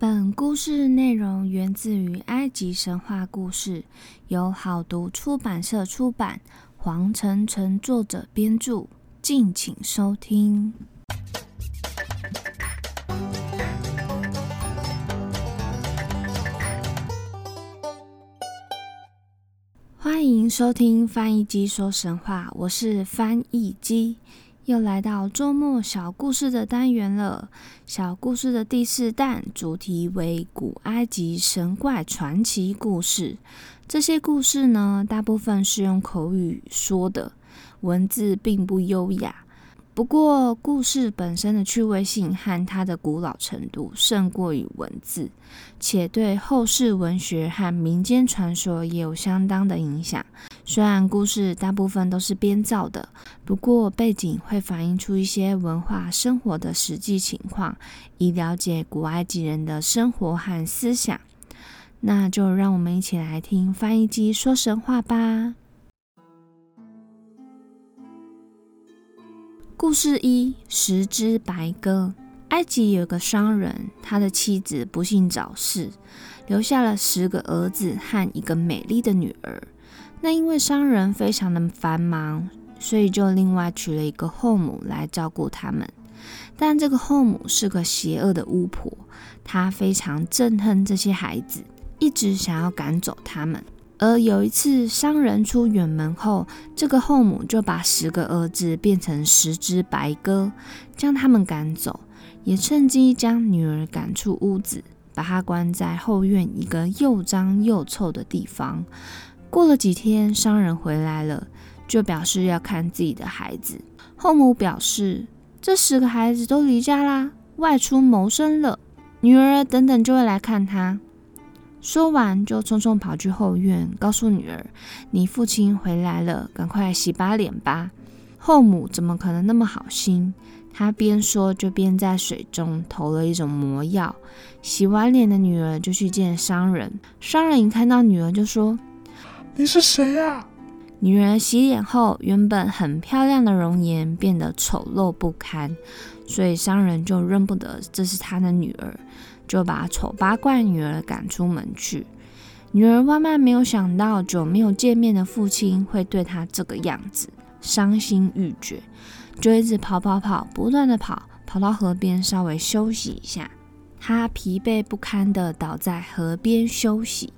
本故事内容源自于埃及神话故事，由好读出版社出版，黄晨晨作者编著，敬请收听。欢迎收听翻译机说神话，我是翻译机。又来到周末小故事的单元了。小故事的第四弹主题为古埃及神怪传奇故事。这些故事呢，大部分是用口语说的，文字并不优雅。不过，故事本身的趣味性和它的古老程度胜过于文字，且对后世文学和民间传说也有相当的影响。虽然故事大部分都是编造的，不过背景会反映出一些文化生活的实际情况，以了解古埃及人的生活和思想。那就让我们一起来听翻译机说神话吧。故事一：十只白鸽。埃及有个商人，他的妻子不幸早逝，留下了十个儿子和一个美丽的女儿。那因为商人非常的繁忙，所以就另外娶了一个后母来照顾他们。但这个后母是个邪恶的巫婆，她非常憎恨这些孩子，一直想要赶走他们。而有一次，商人出远门后，这个后母就把十个儿子变成十只白鸽，将他们赶走，也趁机将女儿赶出屋子，把她关在后院一个又脏又臭的地方。过了几天，商人回来了，就表示要看自己的孩子。后母表示，这十个孩子都离家啦，外出谋生了，女儿等等就会来看他。说完，就匆匆跑去后院，告诉女儿：“你父亲回来了，赶快洗把脸吧。”后母怎么可能那么好心？她边说，就边在水中投了一种魔药。洗完脸的女儿就去见商人。商人一看到女儿，就说：“你是谁呀？”女儿洗脸后，原本很漂亮的容颜变得丑陋不堪，所以商人就认不得这是他的女儿。就把丑八怪女儿赶出门去。女儿万万没有想到，久没有见面的父亲会对她这个样子，伤心欲绝，就一直跑跑跑，不断的跑，跑到河边稍微休息一下。她疲惫不堪的倒在河边休息。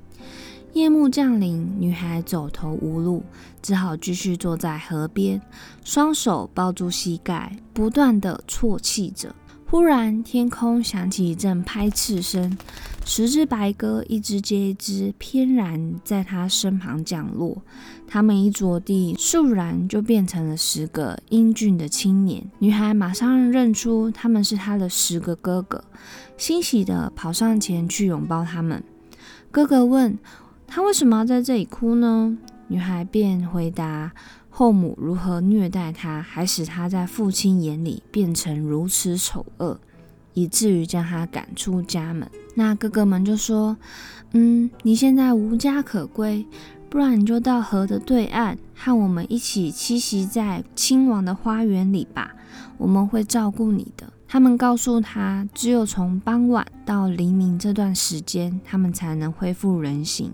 夜幕降临，女孩走投无路，只好继续坐在河边，双手抱住膝盖，不断的啜泣着。忽然，天空响起一阵拍翅声，十只白鸽一只接一只，翩然在他身旁降落。他们一着地，倏然就变成了十个英俊的青年。女孩马上认出他们是她的十个哥哥，欣喜地跑上前去拥抱他们。哥哥问他为什么要在这里哭呢？女孩便回答。后母如何虐待他，还使他在父亲眼里变成如此丑恶，以至于将他赶出家门。那哥哥们就说：“嗯，你现在无家可归，不然你就到河的对岸，和我们一起栖息在亲王的花园里吧，我们会照顾你的。”他们告诉他，只有从傍晚到黎明这段时间，他们才能恢复人形。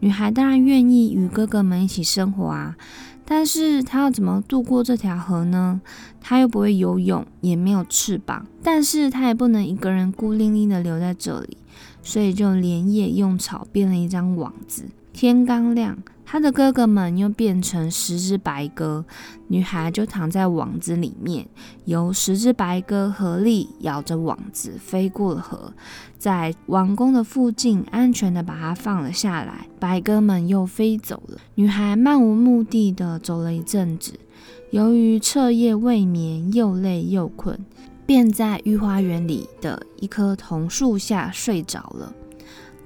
女孩当然愿意与哥哥们一起生活啊。但是他要怎么渡过这条河呢？他又不会游泳，也没有翅膀，但是他也不能一个人孤零零的留在这里，所以就连夜用草编了一张网子。天刚亮。他的哥哥们又变成十只白鸽，女孩就躺在网子里面，由十只白鸽合力咬着网子飞过了河，在王宫的附近安全的把它放了下来。白鸽们又飞走了，女孩漫无目的的走了一阵子，由于彻夜未眠，又累又困，便在御花园里的一棵桐树下睡着了。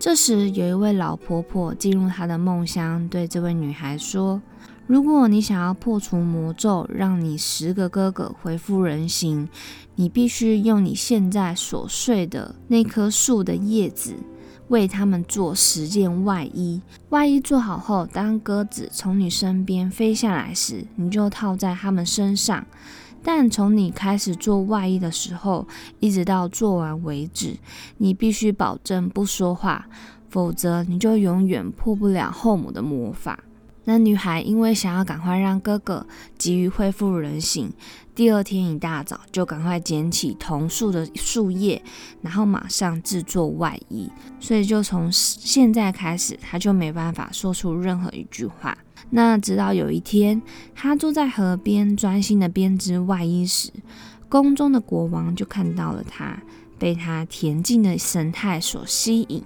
这时，有一位老婆婆进入她的梦乡，对这位女孩说：“如果你想要破除魔咒，让你十个哥哥恢复人形，你必须用你现在所睡的那棵树的叶子，为他们做十件外衣。外衣做好后，当鸽子从你身边飞下来时，你就套在他们身上。但从你开始做外衣的时候，一直到做完为止，你必须保证不说话，否则你就永远破不了后母的魔法。那女孩因为想要赶快让哥哥急于恢复人形，第二天一大早就赶快捡起桐树的树叶，然后马上制作外衣。所以就从现在开始，她就没办法说出任何一句话。那直到有一天，她坐在河边专心的编织外衣时，宫中的国王就看到了她，被她恬静的神态所吸引。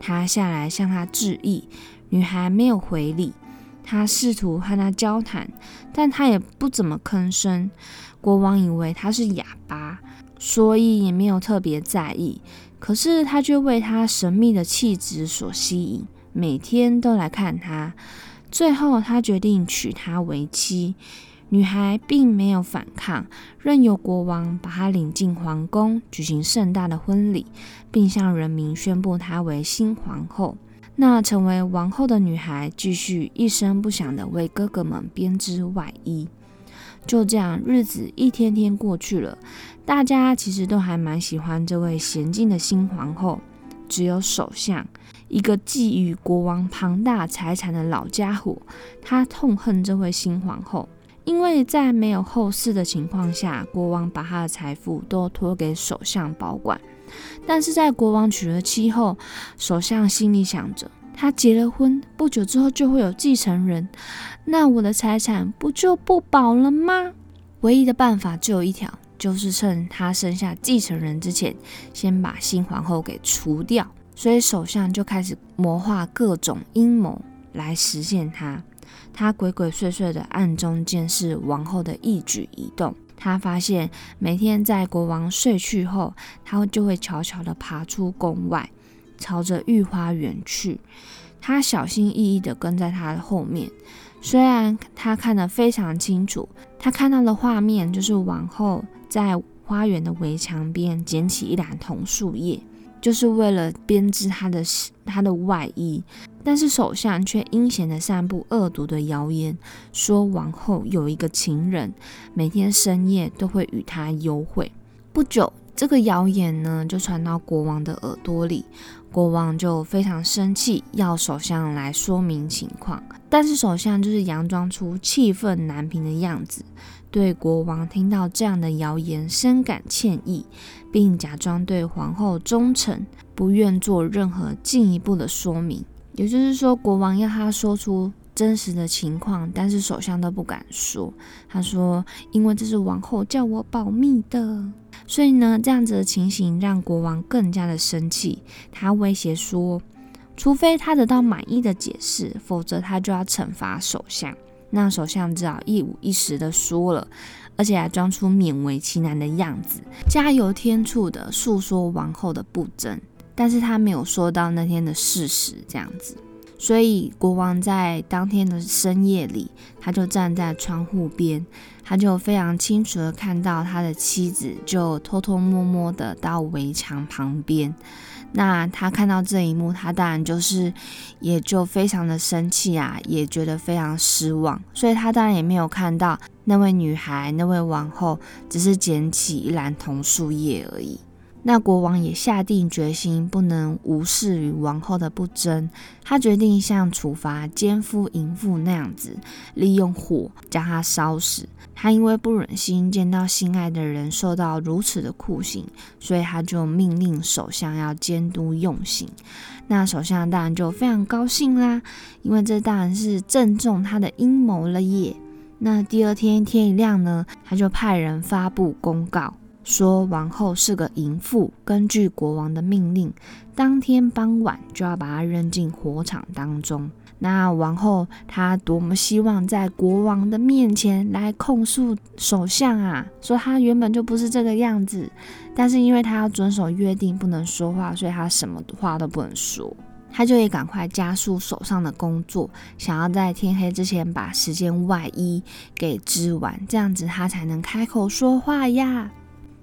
他下来向她致意，女孩没有回礼。他试图和他交谈，但他也不怎么吭声。国王以为他是哑巴，所以也没有特别在意。可是他却为他神秘的气质所吸引，每天都来看他。最后，他决定娶她为妻。女孩并没有反抗，任由国王把她领进皇宫，举行盛大的婚礼，并向人民宣布她为新皇后。那成为王后的女孩继续一声不响地为哥哥们编织外衣。就这样，日子一天天过去了，大家其实都还蛮喜欢这位娴静的新皇后。只有首相，一个觊觎国王庞大财产的老家伙，他痛恨这位新皇后，因为在没有后事的情况下，国王把他的财富都托给首相保管。但是在国王娶了妻后，首相心里想着，他结了婚不久之后就会有继承人，那我的财产不就不保了吗？唯一的办法只有一条，就是趁他生下继承人之前，先把新皇后给除掉。所以首相就开始谋划各种阴谋来实现他。他鬼鬼祟祟的暗中监视王后的一举一动。他发现每天在国王睡去后，他就会悄悄地爬出宫外，朝着御花园去。他小心翼翼地跟在他的后面，虽然他看得非常清楚，他看到的画面就是王后在花园的围墙边捡起一篮桐树叶。就是为了编织他的他的外衣，但是首相却阴险的散布恶毒的谣言，说王后有一个情人，每天深夜都会与他幽会。不久，这个谣言呢就传到国王的耳朵里，国王就非常生气，要首相来说明情况。但是首相就是佯装出气愤难平的样子。对国王听到这样的谣言深感歉意，并假装对皇后忠诚，不愿做任何进一步的说明。也就是说，国王要他说出真实的情况，但是首相都不敢说。他说：“因为这是王后叫我保密的。”所以呢，这样子的情形让国王更加的生气。他威胁说：“除非他得到满意的解释，否则他就要惩罚首相。”那首相只好一五一十的说了，而且还装出勉为其难的样子，加油添醋的诉说王后的不贞，但是他没有说到那天的事实这样子。所以国王在当天的深夜里，他就站在窗户边，他就非常清楚的看到他的妻子就偷偷摸摸的到围墙旁边。那他看到这一幕，他当然就是也就非常的生气啊，也觉得非常失望，所以他当然也没有看到那位女孩、那位王后只是捡起一篮桐树叶而已。那国王也下定决心，不能无视与王后的不争。他决定像处罚奸夫淫妇那样子，利用火将他烧死。他因为不忍心见到心爱的人受到如此的酷刑，所以他就命令首相要监督用刑。那首相当然就非常高兴啦，因为这当然是正中他的阴谋了耶。那第二天天一亮呢，他就派人发布公告。说王后是个淫妇，根据国王的命令，当天傍晚就要把她扔进火场当中。那王后她多么希望在国王的面前来控诉首相啊，说他原本就不是这个样子，但是因为他要遵守约定，不能说话，所以他什么话都不能说。他就也赶快加速手上的工作，想要在天黑之前把十件外衣给织完，这样子他才能开口说话呀。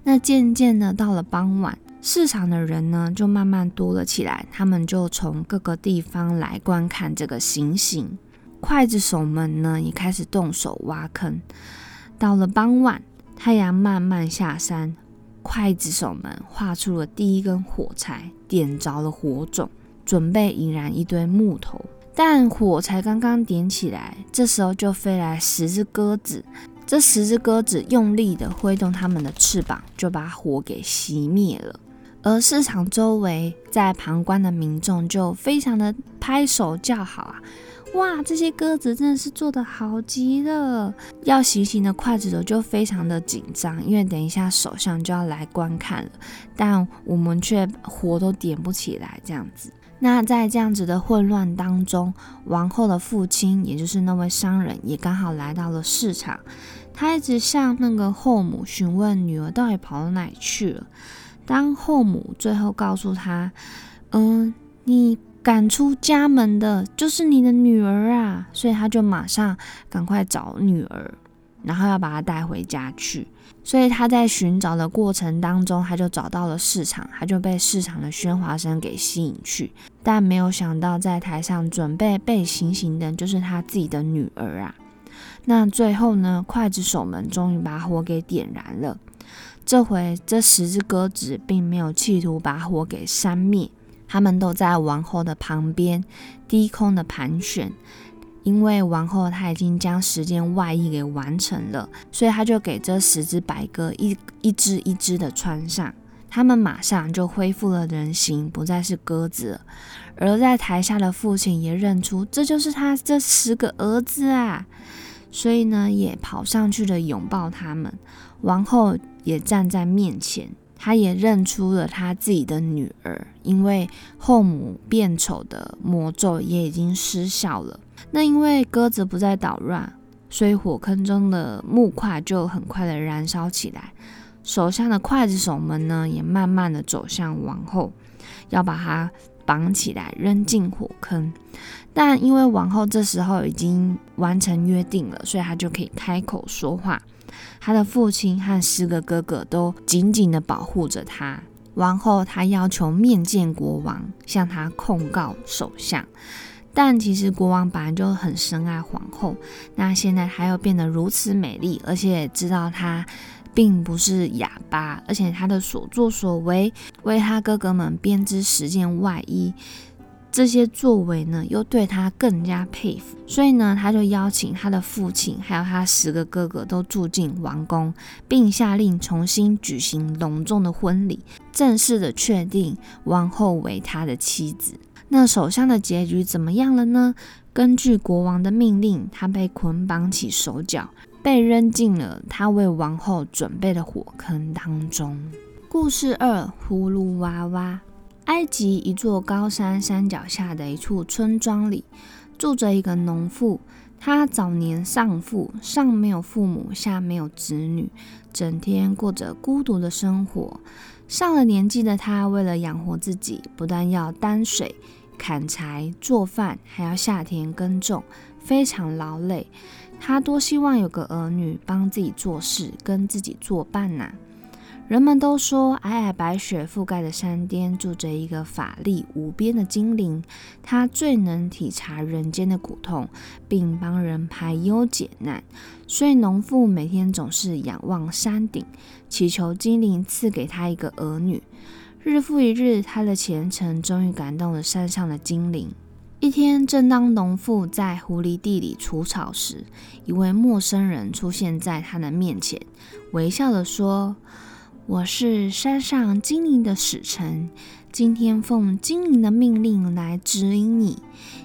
那渐渐的，到了傍晚，市场的人呢就慢慢多了起来，他们就从各个地方来观看这个行刑。刽子手们呢也开始动手挖坑。到了傍晚，太阳慢慢下山，刽子手们画出了第一根火柴，点着了火种，准备引燃一堆木头。但火才刚刚点起来，这时候就飞来十只鸽子。这十只鸽子用力的挥动它们的翅膀，就把火给熄灭了。而市场周围在旁观的民众就非常的拍手叫好啊！哇，这些鸽子真的是做的好极了！要行刑的刽子手就非常的紧张，因为等一下首相就要来观看了，但我们却火都点不起来，这样子。那在这样子的混乱当中，王后的父亲，也就是那位商人，也刚好来到了市场。他一直向那个后母询问女儿到底跑到哪里去了。当后母最后告诉他：“嗯，你赶出家门的就是你的女儿啊！”所以他就马上赶快找女儿，然后要把她带回家去。所以他在寻找的过程当中，他就找到了市场，他就被市场的喧哗声给吸引去。但没有想到，在台上准备被行刑的，就是他自己的女儿啊。那最后呢，刽子手们终于把火给点燃了。这回这十只鸽子并没有企图把火给扇灭，他们都在王后的旁边低空的盘旋。因为王后她已经将十件外衣给完成了，所以她就给这十只白鸽一一只一只的穿上，他们马上就恢复了人形，不再是鸽子。而在台下的父亲也认出这就是他这十个儿子啊，所以呢也跑上去的拥抱他们。王后也站在面前，她也认出了她自己的女儿，因为后母变丑的魔咒也已经失效了。那因为鸽子不再捣乱，所以火坑中的木块就很快的燃烧起来。手下的刽子手们呢，也慢慢的走向王后，要把她绑起来扔进火坑。但因为王后这时候已经完成约定了，所以她就可以开口说话。她的父亲和十个哥哥都紧紧的保护着她。王后她要求面见国王，向他控告首相。但其实国王本来就很深爱皇后，那现在她又变得如此美丽，而且也知道她并不是哑巴，而且她的所作所为，为她哥哥们编织十件外衣，这些作为呢，又对她更加佩服，所以呢，他就邀请他的父亲还有他十个哥哥都住进王宫，并下令重新举行隆重的婚礼，正式的确定王后为他的妻子。那首相的结局怎么样了呢？根据国王的命令，他被捆绑起手脚，被扔进了他为王后准备的火坑当中。故事二：葫芦娃娃。埃及一座高山山脚下的一处村庄里，住着一个农妇。她早年丧父，上没有父母，下没有子女，整天过着孤独的生活。上了年纪的她，为了养活自己，不但要担水、砍柴、做饭，还要下田耕种，非常劳累。她多希望有个儿女帮自己做事，跟自己作伴呐。人们都说，皑皑白雪覆盖的山巅住着一个法力无边的精灵，他最能体察人间的苦痛，并帮人排忧解难。所以，农妇每天总是仰望山顶，祈求精灵赐给他一个儿女。日复一日，他的虔诚终于感动了山上的精灵。一天，正当农妇在狐狸地里除草时，一位陌生人出现在他的面前，微笑地说：“我是山上精灵的使臣，今天奉精灵的命令来指引你，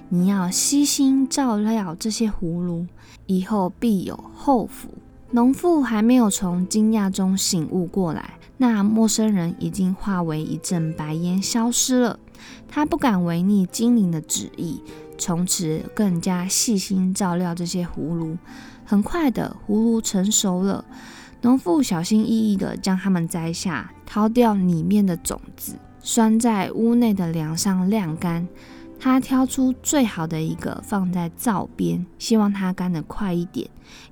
你要悉心照料这些葫芦。”以后必有后福。农妇还没有从惊讶中醒悟过来，那陌生人已经化为一阵白烟消失了。他不敢违逆精灵的旨意，从此更加细心照料这些葫芦。很快的，葫芦成熟了。农妇小心翼翼地将它们摘下，掏掉里面的种子，拴在屋内的梁上晾干。他挑出最好的一个放在灶边，希望它干得快一点，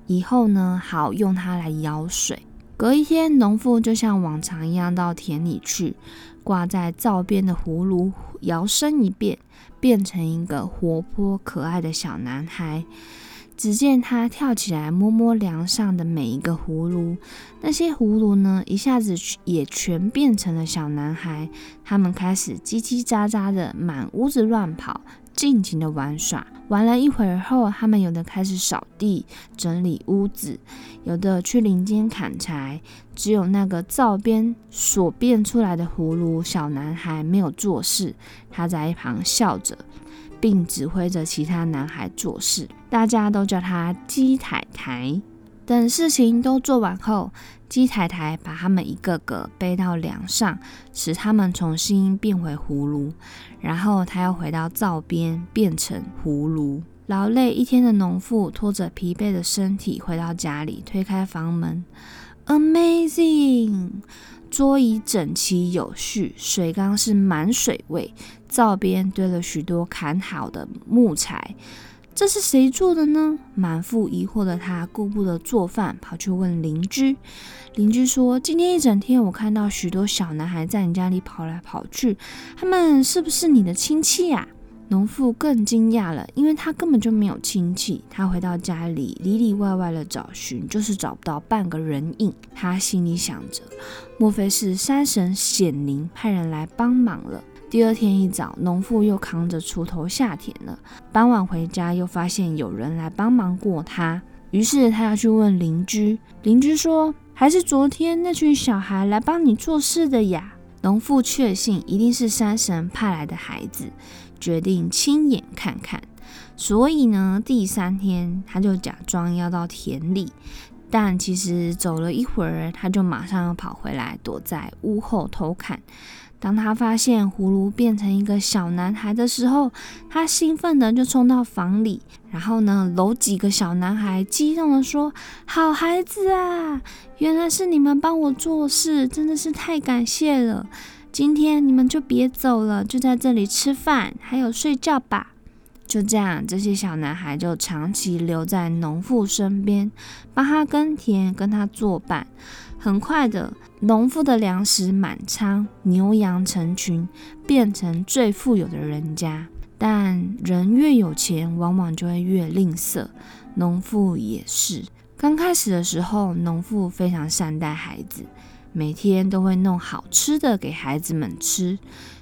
以后呢好用它来舀水。隔一天，农妇就像往常一样到田里去，挂在灶边的葫芦摇身一变，变成一个活泼可爱的小男孩。只见他跳起来摸摸梁上的每一个葫芦，那些葫芦呢，一下子也全变成了小男孩。他们开始叽叽喳喳的满屋子乱跑，尽情的玩耍。玩了一会儿后，他们有的开始扫地、整理屋子，有的去林间砍柴。只有那个灶边所变出来的葫芦小男孩没有做事，他在一旁笑着。并指挥着其他男孩做事，大家都叫他鸡太太。等事情都做完后，鸡太太把他们一个个背到梁上，使他们重新变回葫芦。然后他又回到灶边，变成葫芦。劳累一天的农妇拖着疲惫的身体回到家里，推开房门，Amazing！桌椅整齐有序，水缸是满水位，灶边堆了许多砍好的木材。这是谁做的呢？满腹疑惑的他顾不得做饭，跑去问邻居。邻居说：“今天一整天，我看到许多小男孩在你家里跑来跑去，他们是不是你的亲戚呀？”农妇更惊讶了，因为他根本就没有亲戚。他回到家里，里里外外的找寻，就是找不到半个人影。他心里想着，莫非是山神显灵，派人来帮忙了？第二天一早，农妇又扛着锄头下田了。傍晚回家，又发现有人来帮忙过他，于是他要去问邻居。邻居说：“还是昨天那群小孩来帮你做事的呀。”农妇确信一定是山神派来的孩子。决定亲眼看看，所以呢，第三天他就假装要到田里，但其实走了一会儿，他就马上又跑回来，躲在屋后偷看。当他发现葫芦变成一个小男孩的时候，他兴奋的就冲到房里，然后呢，搂几个小男孩，激动的说：“好孩子啊，原来是你们帮我做事，真的是太感谢了。”今天你们就别走了，就在这里吃饭，还有睡觉吧。就这样，这些小男孩就长期留在农妇身边，帮他耕田，跟他作伴。很快的，农妇的粮食满仓，牛羊成群，变成最富有的人家。但人越有钱，往往就会越吝啬。农妇也是。刚开始的时候，农妇非常善待孩子。每天都会弄好吃的给孩子们吃，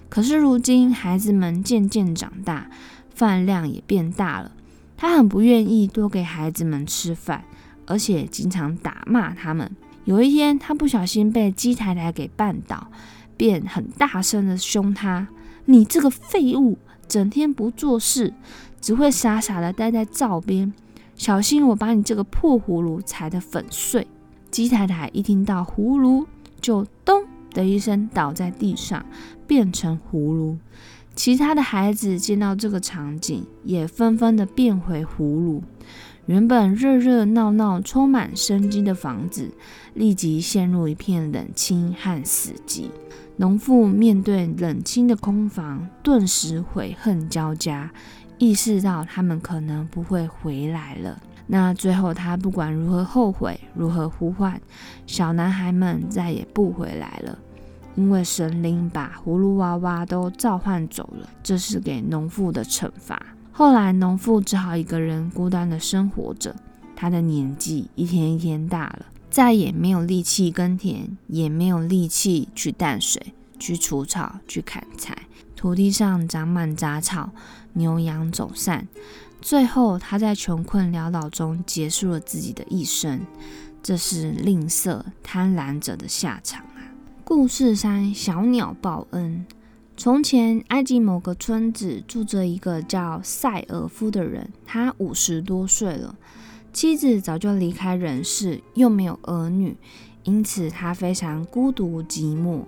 可是如今孩子们渐渐长大，饭量也变大了。他很不愿意多给孩子们吃饭，而且经常打骂他们。有一天，他不小心被鸡太太给绊倒，便很大声的凶他：“你这个废物，整天不做事，只会傻傻的待在灶边，小心我把你这个破葫芦踩得粉碎！”鸡太太一听到葫芦，就咚的一声倒在地上，变成葫芦。其他的孩子见到这个场景，也纷纷的变回葫芦。原本热热闹闹、充满生机的房子，立即陷入一片冷清和死寂。农妇面对冷清的空房，顿时悔恨交加，意识到他们可能不会回来了。那最后，他不管如何后悔，如何呼唤，小男孩们再也不回来了，因为神灵把葫芦娃娃都召唤走了，这是给农妇的惩罚。后来，农妇只好一个人孤单的生活着。他的年纪一天一天大了，再也没有力气耕田，也没有力气去淡水、去除草、去砍柴。土地上长满杂草，牛羊走散。最后，他在穷困潦倒中结束了自己的一生。这是吝啬贪婪者的下场！故事三：小鸟报恩。从前，埃及某个村子住着一个叫塞尔夫的人，他五十多岁了，妻子早就离开人世，又没有儿女，因此他非常孤独寂寞。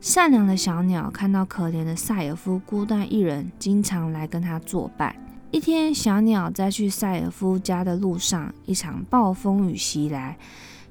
善良的小鸟看到可怜的塞尔夫孤单一人，经常来跟他作伴。一天，小鸟在去塞尔夫家的路上，一场暴风雨袭来，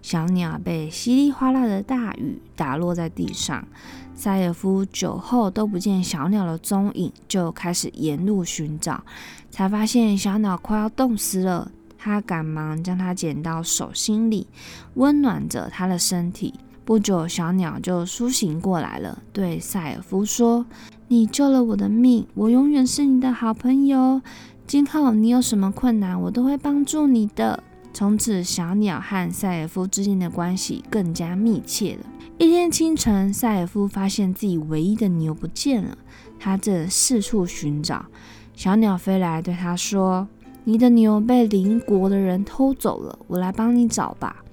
小鸟被稀里哗啦的大雨打落在地上。塞尔夫酒后都不见小鸟的踪影，就开始沿路寻找，才发现小鸟快要冻死了。他赶忙将它捡到手心里，温暖着它的身体。不久，小鸟就苏醒过来了，对塞尔夫说。你救了我的命，我永远是你的好朋友。今后你有什么困难，我都会帮助你的。从此，小鸟和塞尔夫之间的关系更加密切了。一天清晨，塞尔夫发现自己唯一的牛不见了，他正四处寻找。小鸟飞来，对他说：“你的牛被邻国的人偷走了，我来帮你找吧。”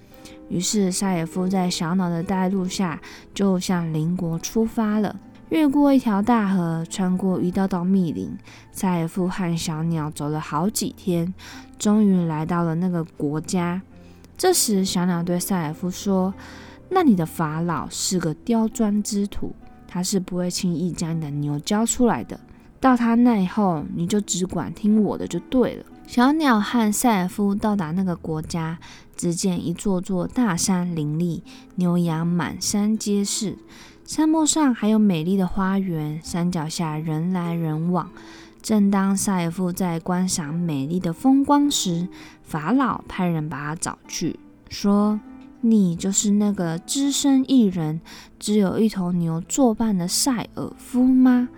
于是，塞尔夫在小鸟的带路下，就向邻国出发了。越过一条大河，穿过一道道密林，塞尔夫和小鸟走了好几天。终于来到了那个国家。这时，小鸟对塞尔夫说：“那你的法老是个刁钻之徒，他是不会轻易将你的牛交出来的。到他那以后，你就只管听我的就对了。”小鸟和塞尔夫到达那个国家，只见一座座大山林立，牛羊满山皆是，山坡上还有美丽的花园，山脚下人来人往。正当塞尔夫在观赏美丽的风光时，法老派人把他找去，说：“你就是那个只身一人、只有一头牛作伴的塞尔夫吗？”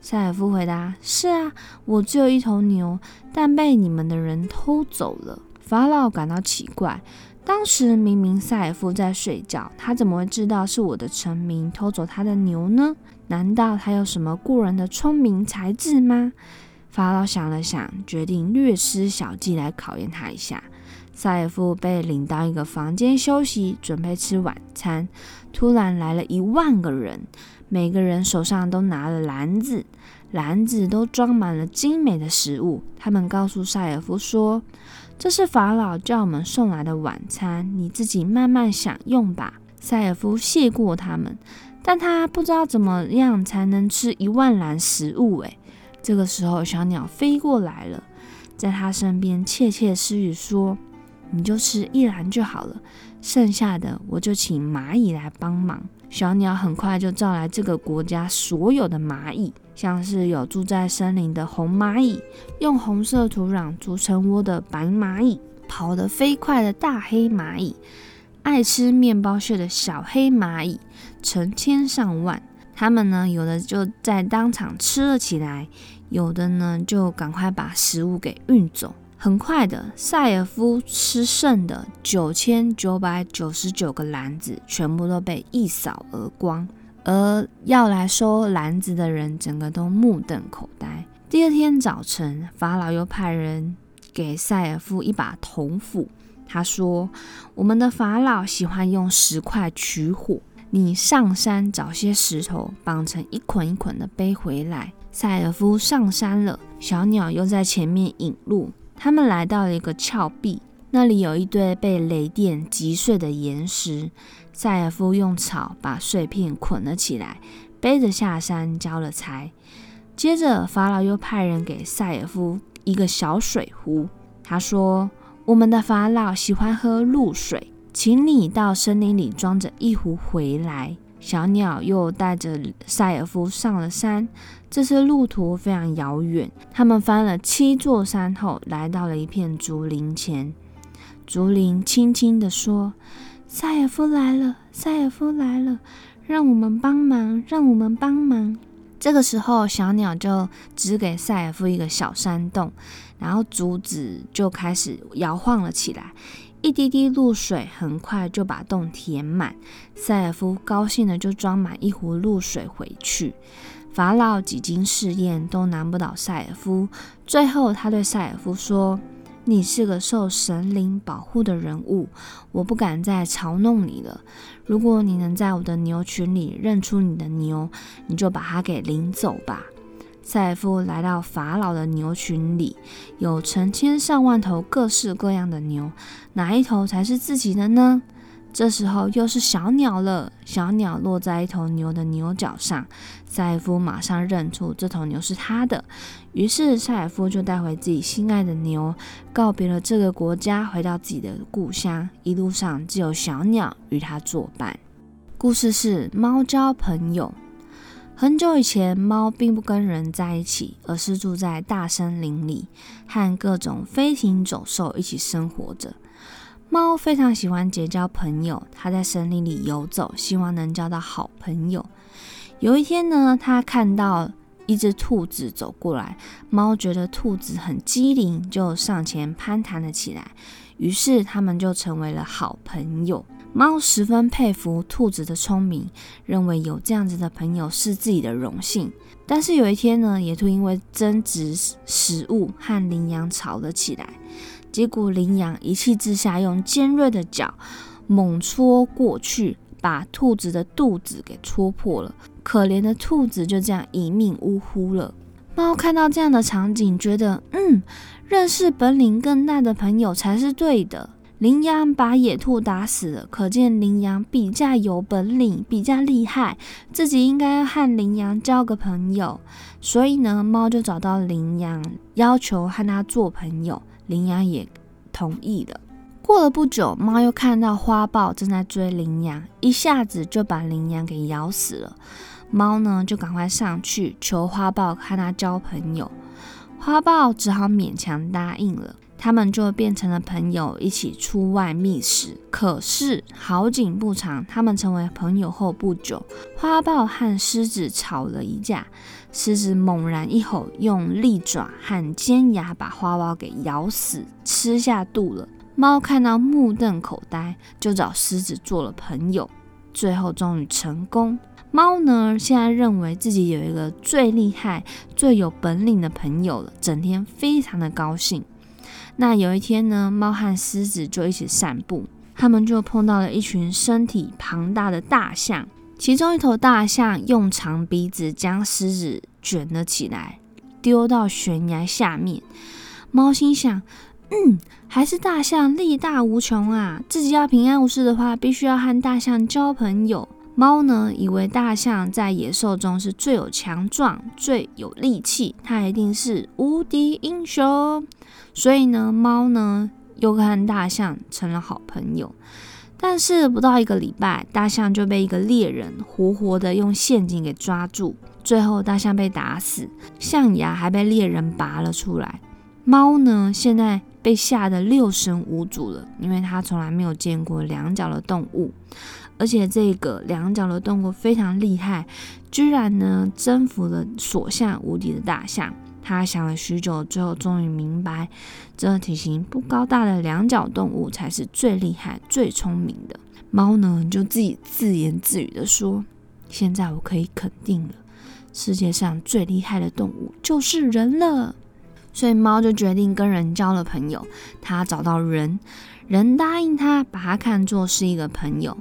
塞尔夫回答：“是啊，我只有一头牛，但被你们的人偷走了。”法老感到奇怪，当时明明赛尔夫在睡觉，他怎么会知道是我的臣民偷走他的牛呢？难道他有什么过人的聪明才智吗？法老想了想，决定略施小计来考验他一下。赛尔夫被领到一个房间休息，准备吃晚餐。突然来了一万个人，每个人手上都拿了篮子，篮子都装满了精美的食物。他们告诉赛尔夫说：“这是法老叫我们送来的晚餐，你自己慢慢享用吧。”塞尔夫谢过他们。但他不知道怎么样才能吃一万篮食物。诶，这个时候小鸟飞过来了，在他身边窃窃私语说：“你就吃一篮就好了，剩下的我就请蚂蚁来帮忙。”小鸟很快就召来这个国家所有的蚂蚁，像是有住在森林的红蚂蚁，用红色土壤筑成窝的白蚂蚁，跑得飞快的大黑蚂蚁，爱吃面包屑的小黑蚂蚁。成千上万，他们呢，有的就在当场吃了起来，有的呢就赶快把食物给运走。很快的，塞尔夫吃剩的九千九百九十九个篮子，全部都被一扫而光。而要来收篮子的人，整个都目瞪口呆。第二天早晨，法老又派人给塞尔夫一把铜斧，他说：“我们的法老喜欢用石块取火。”你上山找些石头，绑成一捆一捆的背回来。塞尔夫上山了，小鸟又在前面引路。他们来到了一个峭壁，那里有一堆被雷电击碎的岩石。塞尔夫用草把碎片捆了起来，背着下山交了差。接着，法老又派人给塞尔夫一个小水壶，他说：“我们的法老喜欢喝露水。”请你到森林里装着一壶回来。小鸟又带着塞尔夫上了山。这次路途非常遥远，他们翻了七座山后，来到了一片竹林前。竹林轻轻地说：“塞尔夫来了，塞尔夫来了，让我们帮忙，让我们帮忙。”这个时候，小鸟就指给塞尔夫一个小山洞，然后竹子就开始摇晃了起来。一滴滴露水很快就把洞填满，塞尔夫高兴的就装满一壶露水回去。法老几经试验都难不倒塞尔夫，最后他对塞尔夫说：“你是个受神灵保护的人物，我不敢再嘲弄你了。如果你能在我的牛群里认出你的牛，你就把它给领走吧。”赛夫来到法老的牛群里，有成千上万头各式各样的牛，哪一头才是自己的呢？这时候又是小鸟了，小鸟落在一头牛的牛角上，塞尔夫马上认出这头牛是他的，于是塞尔夫就带回自己心爱的牛，告别了这个国家，回到自己的故乡。一路上只有小鸟与他作伴。故事是猫交朋友。很久以前，猫并不跟人在一起，而是住在大森林里，和各种飞禽走兽一起生活着。猫非常喜欢结交朋友，它在森林里游走，希望能交到好朋友。有一天呢，它看到一只兔子走过来，猫觉得兔子很机灵，就上前攀谈了起来。于是他们就成为了好朋友。猫十分佩服兔子的聪明，认为有这样子的朋友是自己的荣幸。但是有一天呢，野兔因为争执食物和羚羊吵了起来，结果羚羊一气之下用尖锐的角猛戳过去，把兔子的肚子给戳破了。可怜的兔子就这样一命呜呼了。猫看到这样的场景，觉得嗯，认识本领更大的朋友才是对的。羚羊把野兔打死了，可见羚羊比较有本领，比较厉害，自己应该和羚羊交个朋友。所以呢，猫就找到羚羊，要求和他做朋友。羚羊也同意了。过了不久，猫又看到花豹正在追羚羊，一下子就把羚羊给咬死了。猫呢，就赶快上去求花豹和他交朋友。花豹只好勉强答应了。他们就变成了朋友，一起出外觅食。可是好景不长，他们成为朋友后不久，花豹和狮子吵了一架。狮子猛然一吼，用利爪和尖牙把花猫给咬死，吃下肚了。猫看到目瞪口呆，就找狮子做了朋友。最后终于成功。猫呢，现在认为自己有一个最厉害、最有本领的朋友了，整天非常的高兴。那有一天呢，猫和狮子就一起散步，他们就碰到了一群身体庞大的大象。其中一头大象用长鼻子将狮子卷了起来，丢到悬崖下面。猫心想：嗯，还是大象力大无穷啊！自己要平安无事的话，必须要和大象交朋友。猫呢，以为大象在野兽中是最有强壮、最有力气，它一定是无敌英雄。所以呢，猫呢又和大象成了好朋友。但是不到一个礼拜，大象就被一个猎人活活的用陷阱给抓住，最后大象被打死，象牙还被猎人拔了出来。猫呢，现在被吓得六神无主了，因为它从来没有见过两脚的动物，而且这个两脚的动物非常厉害，居然呢征服了所向无敌的大象。他想了许久，最后终于明白，这体型不高大的两脚动物才是最厉害、最聪明的。猫呢，就自己自言自语的说：“现在我可以肯定了，世界上最厉害的动物就是人了。”所以猫就决定跟人交了朋友。他找到人，人答应他，把他看作是一个朋友。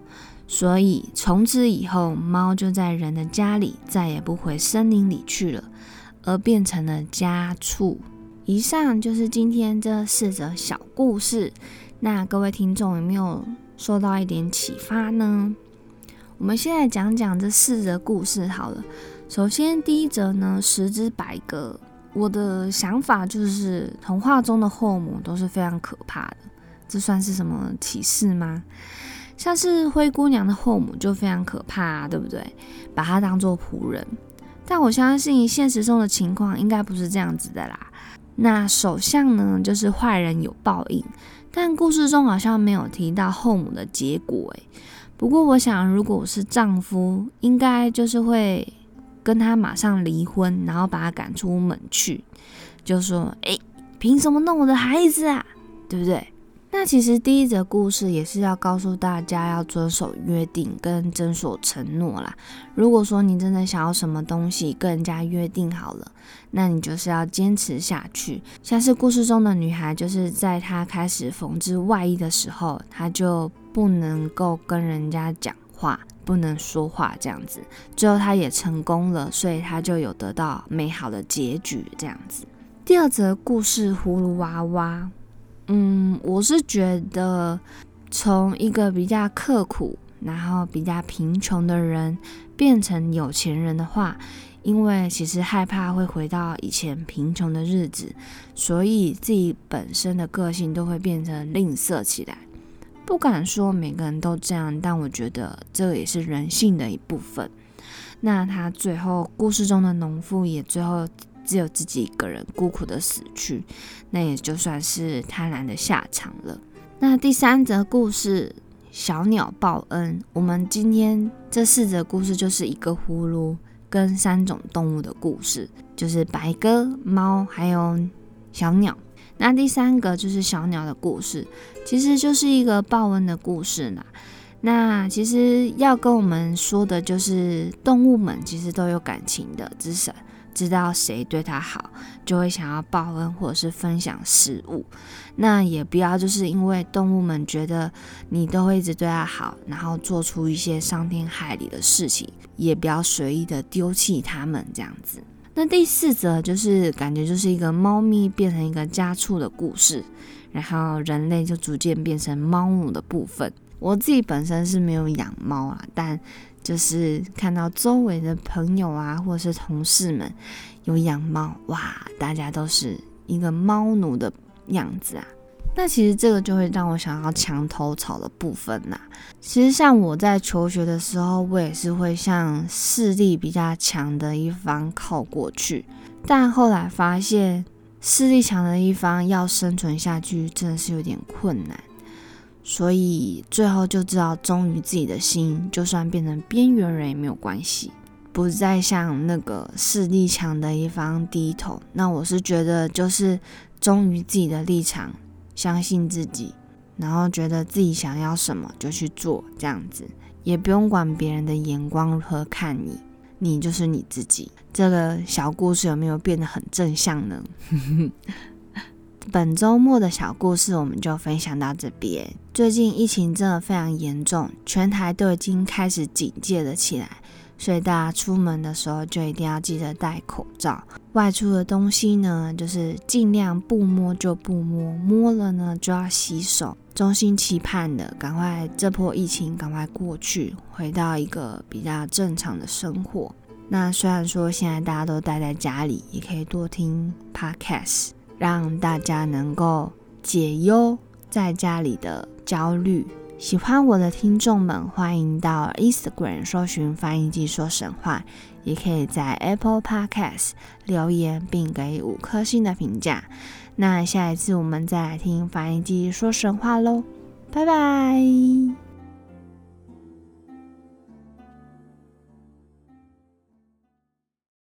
所以从此以后，猫就在人的家里，再也不回森林里去了。而变成了家畜。以上就是今天这四则小故事。那各位听众有没有受到一点启发呢？我们现在讲讲这四则故事好了。首先第一则呢，十只百个。我的想法就是，童话中的后母都是非常可怕的。这算是什么启示吗？像是灰姑娘的后母就非常可怕，对不对？把她当做仆人。但我相信现实中的情况应该不是这样子的啦。那首相呢，就是坏人有报应，但故事中好像没有提到后母的结果诶。不过我想，如果我是丈夫，应该就是会跟他马上离婚，然后把他赶出门去，就说：“诶，凭什么弄我的孩子啊？对不对？”那其实第一则故事也是要告诉大家要遵守约定跟遵守承诺啦。如果说你真的想要什么东西，跟人家约定好了，那你就是要坚持下去。像是故事中的女孩，就是在她开始缝制外衣的时候，她就不能够跟人家讲话，不能说话这样子。最后她也成功了，所以她就有得到美好的结局这样子。第二则故事，葫芦娃娃。嗯，我是觉得从一个比较刻苦，然后比较贫穷的人变成有钱人的话，因为其实害怕会回到以前贫穷的日子，所以自己本身的个性都会变成吝啬起来。不敢说每个人都这样，但我觉得这也是人性的一部分。那他最后故事中的农妇也最后。只有自己一个人孤苦的死去，那也就算是贪婪的下场了。那第三则故事，小鸟报恩。我们今天这四则故事就是一个葫芦跟三种动物的故事，就是白鸽、猫还有小鸟。那第三个就是小鸟的故事，其实就是一个报恩的故事啦。那其实要跟我们说的就是，动物们其实都有感情的，只是知道谁对它好，就会想要报恩或者是分享食物。那也不要就是因为动物们觉得你都会一直对它好，然后做出一些伤天害理的事情，也不要随意的丢弃它们这样子。那第四则就是感觉就是一个猫咪变成一个家畜的故事，然后人类就逐渐变成猫奴的部分。我自己本身是没有养猫啊，但就是看到周围的朋友啊，或者是同事们有养猫，哇，大家都是一个猫奴的样子啊。那其实这个就会让我想要墙头草的部分呐。其实像我在求学的时候，我也是会向势力比较强的一方靠过去，但后来发现势力强的一方要生存下去，真的是有点困难。所以最后就知道忠于自己的心，就算变成边缘人也没有关系，不再向那个势力强的一方低头。那我是觉得就是忠于自己的立场，相信自己，然后觉得自己想要什么就去做，这样子也不用管别人的眼光如何看你，你就是你自己。这个小故事有没有变得很正向呢？本周末的小故事我们就分享到这边。最近疫情真的非常严重，全台都已经开始警戒了起来，所以大家出门的时候就一定要记得戴口罩。外出的东西呢，就是尽量不摸就不摸，摸了呢就要洗手。衷心期盼的，赶快这波疫情赶快过去，回到一个比较正常的生活。那虽然说现在大家都待在家里，也可以多听 podcast。让大家能够解忧在家里的焦虑。喜欢我的听众们，欢迎到 Instagram 搜寻翻译机说神话，也可以在 Apple Podcast 留言并给五颗星的评价。那下一次我们再来听翻译机说神话喽，拜拜。